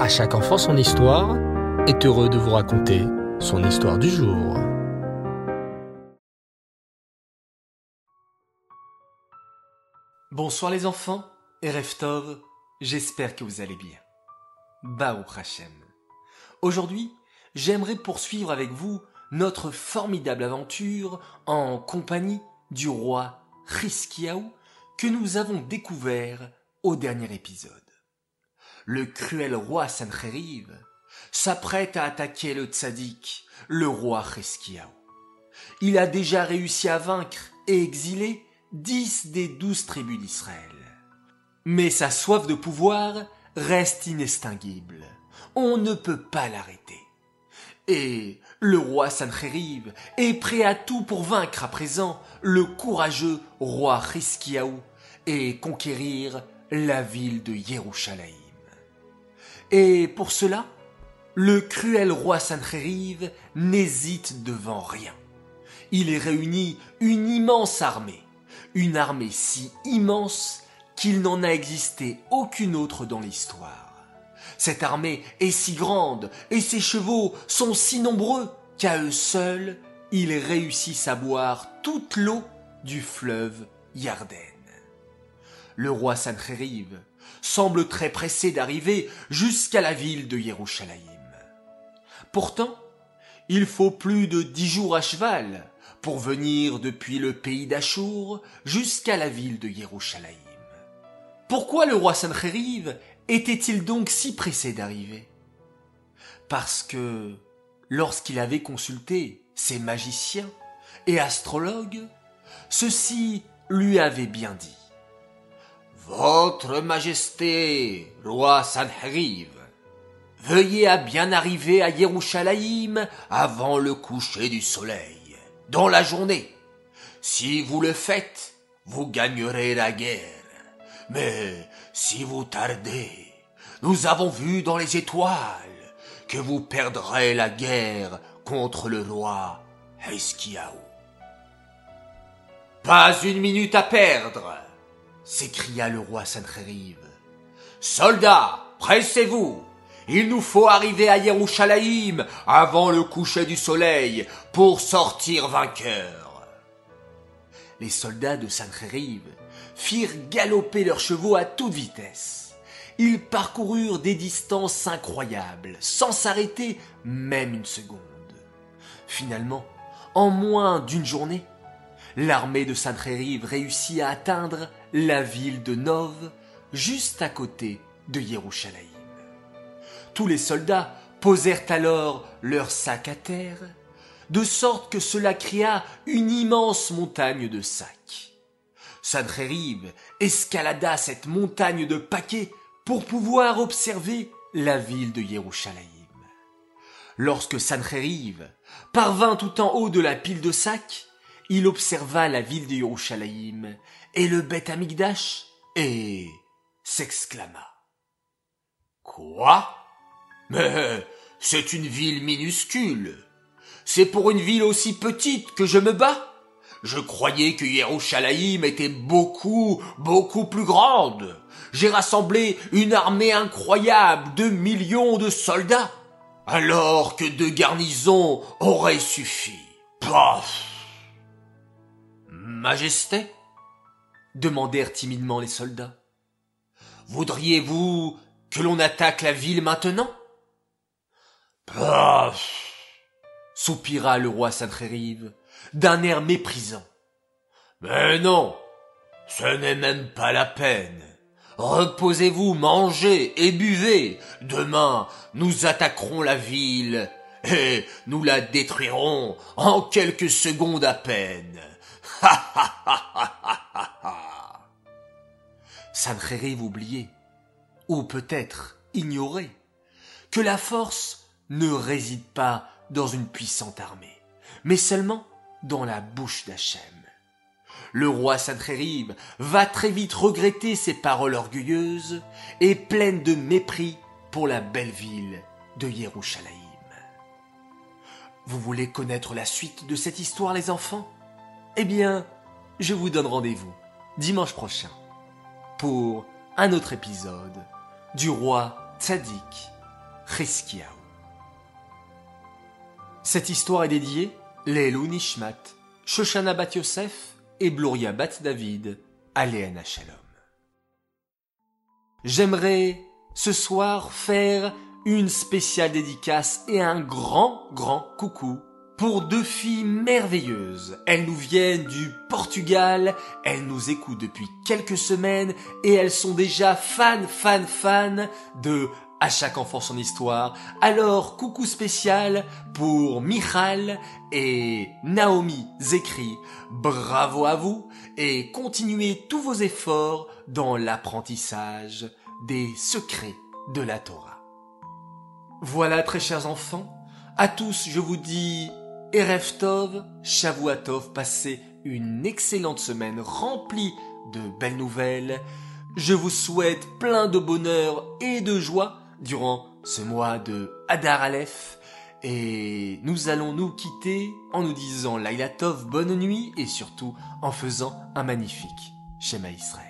À chaque enfant son histoire est heureux de vous raconter son histoire du jour. Bonsoir les enfants et Reftov, j'espère que vous allez bien. Baou Hashem. Aujourd'hui, j'aimerais poursuivre avec vous notre formidable aventure en compagnie du roi Riskiaou que nous avons découvert au dernier épisode. Le cruel roi Sancheriv s'apprête à attaquer le tzaddik, le roi Riskiaou. Il a déjà réussi à vaincre et exiler dix des douze tribus d'Israël. Mais sa soif de pouvoir reste inextinguible. On ne peut pas l'arrêter. Et le roi Sancheriv est prêt à tout pour vaincre à présent le courageux roi Riskiaou et conquérir la ville de Yerushalayim. Et pour cela, le cruel roi Sancheriv n'hésite devant rien. Il est réuni une immense armée, une armée si immense qu'il n'en a existé aucune autre dans l'histoire. Cette armée est si grande et ses chevaux sont si nombreux qu'à eux seuls, ils réussissent à boire toute l'eau du fleuve Yarden. Le roi Sancheriv semble très pressé d'arriver jusqu'à la ville de Yerushalayim. Pourtant, il faut plus de dix jours à cheval pour venir depuis le pays d'Achour jusqu'à la ville de Yerushalayim. Pourquoi le roi Sancheriv était-il donc si pressé d'arriver? Parce que lorsqu'il avait consulté ses magiciens et astrologues, ceux-ci lui avaient bien dit Votre Majesté, roi Sancheriv, veuillez à bien arriver à Yerushalayim avant le coucher du soleil, dans la journée. Si vous le faites, vous gagnerez la guerre. Mais si vous tardez, nous avons vu dans les étoiles que vous perdrez la guerre contre le roi Heskiaou. Pas une minute à perdre, s'écria le roi Sancheriv. Soldats, pressez-vous. Il nous faut arriver à Yerushalayim avant le coucher du soleil pour sortir vainqueurs. Les soldats de Sancheriv firent galoper leurs chevaux à toute vitesse. Ils parcoururent des distances incroyables, sans s'arrêter même une seconde. Finalement, en moins d'une journée, l'armée de Sancheriv réussit à atteindre la ville de Nov, juste à côté de Yerushalayim. Tous les soldats posèrent alors leurs sacs à terre, de sorte que cela créa une immense montagne de sacs. Sancheriv escalada cette montagne de paquets pour pouvoir observer la ville de Yerushalayim. Lorsque Sancheriv parvint tout en haut de la pile de sacs, il observa la ville de Yerushalayim et le Beth Amigdash et s'exclama. Quoi? Mais c'est une ville minuscule. C'est pour une ville aussi petite que je me bats? Je croyais que Yerushalayim était beaucoup, beaucoup plus grande. J'ai rassemblé une armée incroyable de millions de soldats, alors que deux garnisons auraient suffi. Paf Majesté? demandèrent timidement les soldats. Voudriez-vous que l'on attaque la ville maintenant? Paf soupira le roi Sancheriv d'un air méprisant. Mais non, ce n'est même pas la peine. Reposez-vous, mangez et buvez. Demain, nous attaquerons la ville et nous la détruirons en quelques secondes à peine. Ha Sancheriv oubliait, ou peut-être ignorait, que la force ne réside pas dans une puissante armée, mais seulement dans la bouche d'Hachem. Le roi Sancheriv va très vite regretter ses paroles orgueilleuses et pleines de mépris pour la belle ville de Yerushalayim. Vous voulez connaître la suite de cette histoire, les enfants? Eh bien, je vous donne rendez-vous dimanche prochain pour un autre épisode du roi Tzadik Cheskiaou. Cette histoire est dédiée Lélu Nishmat, Shoshana Bat Yosef et Bloria Bat David, Aléana Shalom. J'aimerais ce soir faire une spéciale dédicace et un grand, grand coucou pour deux filles merveilleuses. Elles nous viennent du Portugal, elles nous écoutent depuis quelques semaines et elles sont déjà fans, fans, fans de à chaque enfant son histoire. Alors, coucou spécial pour Michal et Naomi Zekri. Bravo à vous et continuez tous vos efforts dans l'apprentissage des secrets de la Torah. Voilà, très chers enfants, à tous je vous dis Erev Tov, Shavuatov, passez une excellente semaine remplie de belles nouvelles. Je vous souhaite plein de bonheur et de joie durant ce mois de Hadar Aleph. Et nous allons nous quitter en nous disant Laila Tov, bonne nuit et surtout en faisant un magnifique Shema Israël.